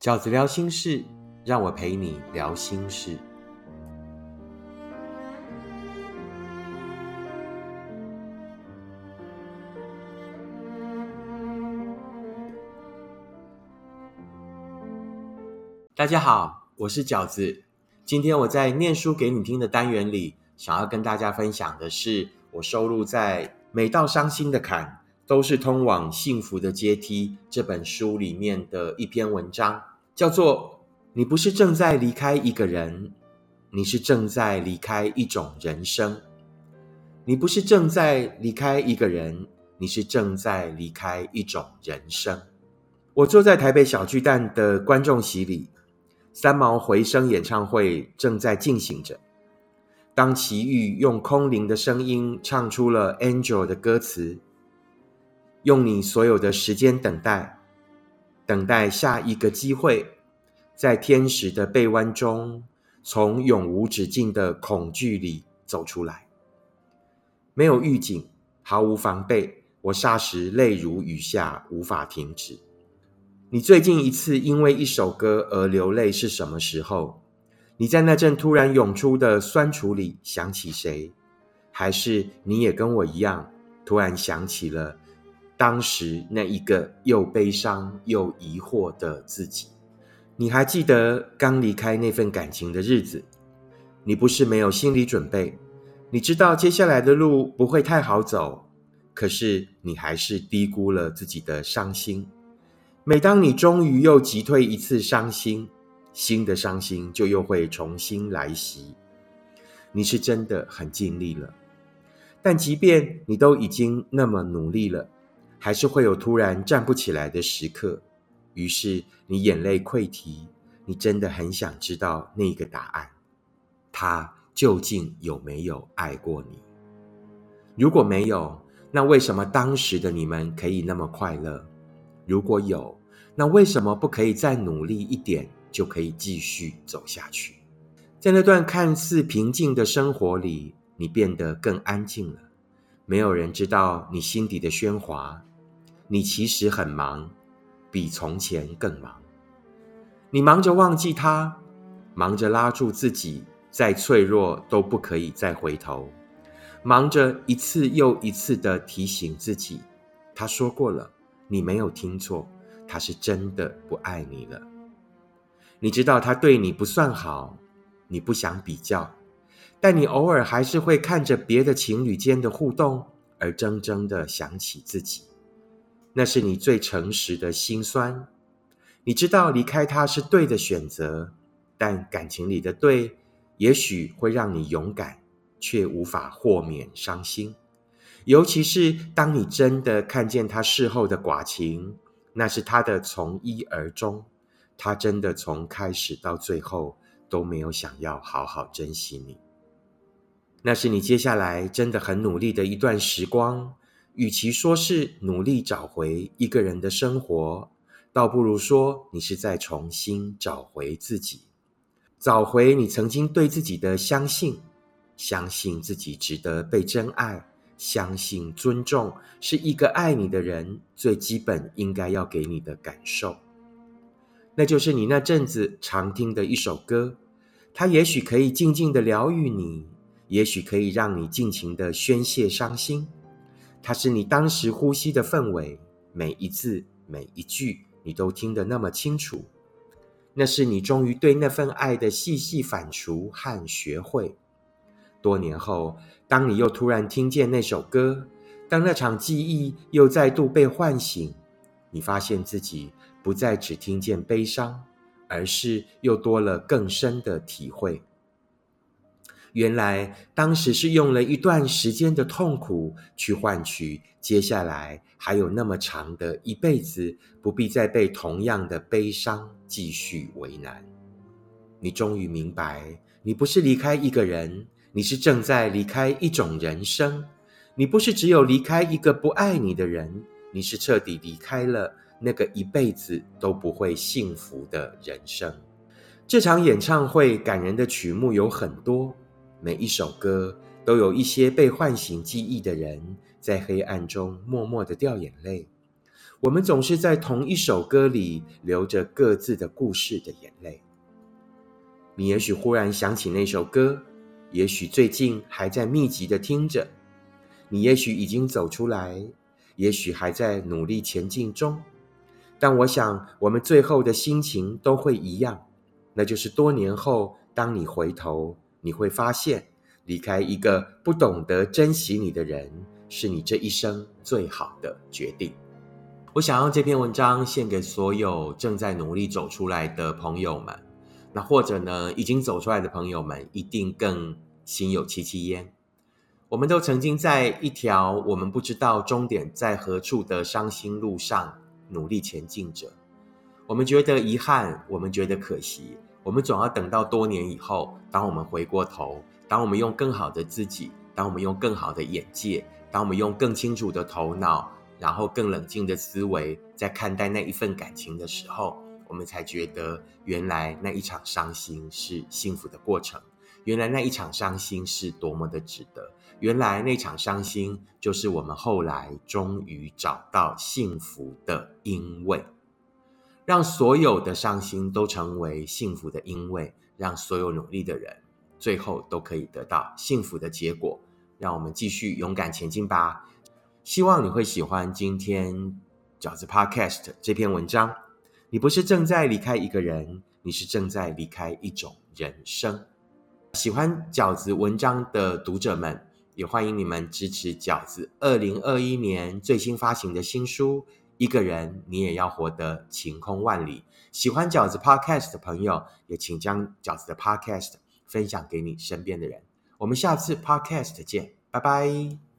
饺子聊心事，让我陪你聊心事。大家好，我是饺子。今天我在念书给你听的单元里，想要跟大家分享的是我收录在《每道伤心的坎》。都是通往幸福的阶梯。这本书里面的一篇文章叫做“你不是正在离开一个人，你是正在离开一种人生。你不是正在离开一个人，你是正在离开一种人生。”我坐在台北小巨蛋的观众席里，三毛回声演唱会正在进行着。当齐豫用空灵的声音唱出了《Angel》的歌词。用你所有的时间等待，等待下一个机会，在天使的臂弯中，从永无止境的恐惧里走出来。没有预警，毫无防备，我霎时泪如雨下，无法停止。你最近一次因为一首歌而流泪是什么时候？你在那阵突然涌出的酸楚里想起谁？还是你也跟我一样，突然想起了？当时那一个又悲伤又疑惑的自己，你还记得刚离开那份感情的日子？你不是没有心理准备，你知道接下来的路不会太好走，可是你还是低估了自己的伤心。每当你终于又击退一次伤心，新的伤心就又会重新来袭。你是真的很尽力了，但即便你都已经那么努力了。还是会有突然站不起来的时刻，于是你眼泪溃堤，你真的很想知道那个答案：他究竟有没有爱过你？如果没有，那为什么当时的你们可以那么快乐？如果有，那为什么不可以再努力一点，就可以继续走下去？在那段看似平静的生活里，你变得更安静了，没有人知道你心底的喧哗。你其实很忙，比从前更忙。你忙着忘记他，忙着拉住自己，再脆弱都不可以再回头，忙着一次又一次的提醒自己。他说过了，你没有听错，他是真的不爱你了。你知道他对你不算好，你不想比较，但你偶尔还是会看着别的情侣间的互动，而怔怔的想起自己。那是你最诚实的心酸。你知道离开他是对的选择，但感情里的对，也许会让你勇敢，却无法豁免伤心。尤其是当你真的看见他事后的寡情，那是他的从一而终。他真的从开始到最后都没有想要好好珍惜你。那是你接下来真的很努力的一段时光。与其说是努力找回一个人的生活，倒不如说你是在重新找回自己，找回你曾经对自己的相信，相信自己值得被真爱，相信尊重是一个爱你的人最基本应该要给你的感受。那就是你那阵子常听的一首歌，它也许可以静静的疗愈你，也许可以让你尽情的宣泄伤心。它是你当时呼吸的氛围，每一字每一句你都听得那么清楚。那是你终于对那份爱的细细反刍和学会。多年后，当你又突然听见那首歌，当那场记忆又再度被唤醒，你发现自己不再只听见悲伤，而是又多了更深的体会。原来当时是用了一段时间的痛苦去换取接下来还有那么长的一辈子，不必再被同样的悲伤继续为难。你终于明白，你不是离开一个人，你是正在离开一种人生。你不是只有离开一个不爱你的人，你是彻底离开了那个一辈子都不会幸福的人生。这场演唱会感人的曲目有很多。每一首歌都有一些被唤醒记忆的人，在黑暗中默默的掉眼泪。我们总是在同一首歌里流着各自的故事的眼泪。你也许忽然想起那首歌，也许最近还在密集的听着。你也许已经走出来，也许还在努力前进中。但我想，我们最后的心情都会一样，那就是多年后，当你回头，你会发现，离开一个不懂得珍惜你的人，是你这一生最好的决定。我想用这篇文章献给所有正在努力走出来的朋友们，那或者呢，已经走出来的朋友们，一定更心有戚戚焉。我们都曾经在一条我们不知道终点在何处的伤心路上。努力前进着，我们觉得遗憾，我们觉得可惜，我们总要等到多年以后，当我们回过头，当我们用更好的自己，当我们用更好的眼界，当我们用更清楚的头脑，然后更冷静的思维，在看待那一份感情的时候，我们才觉得原来那一场伤心是幸福的过程，原来那一场伤心是多么的值得。原来那场伤心，就是我们后来终于找到幸福的因为，让所有的伤心都成为幸福的因为，让所有努力的人最后都可以得到幸福的结果。让我们继续勇敢前进吧！希望你会喜欢今天饺子 Podcast 这篇文章。你不是正在离开一个人，你是正在离开一种人生。喜欢饺子文章的读者们。也欢迎你们支持饺子二零二一年最新发行的新书《一个人你也要活得晴空万里》。喜欢饺子 Podcast 的朋友，也请将饺子的 Podcast 分享给你身边的人。我们下次 Podcast 见，拜拜。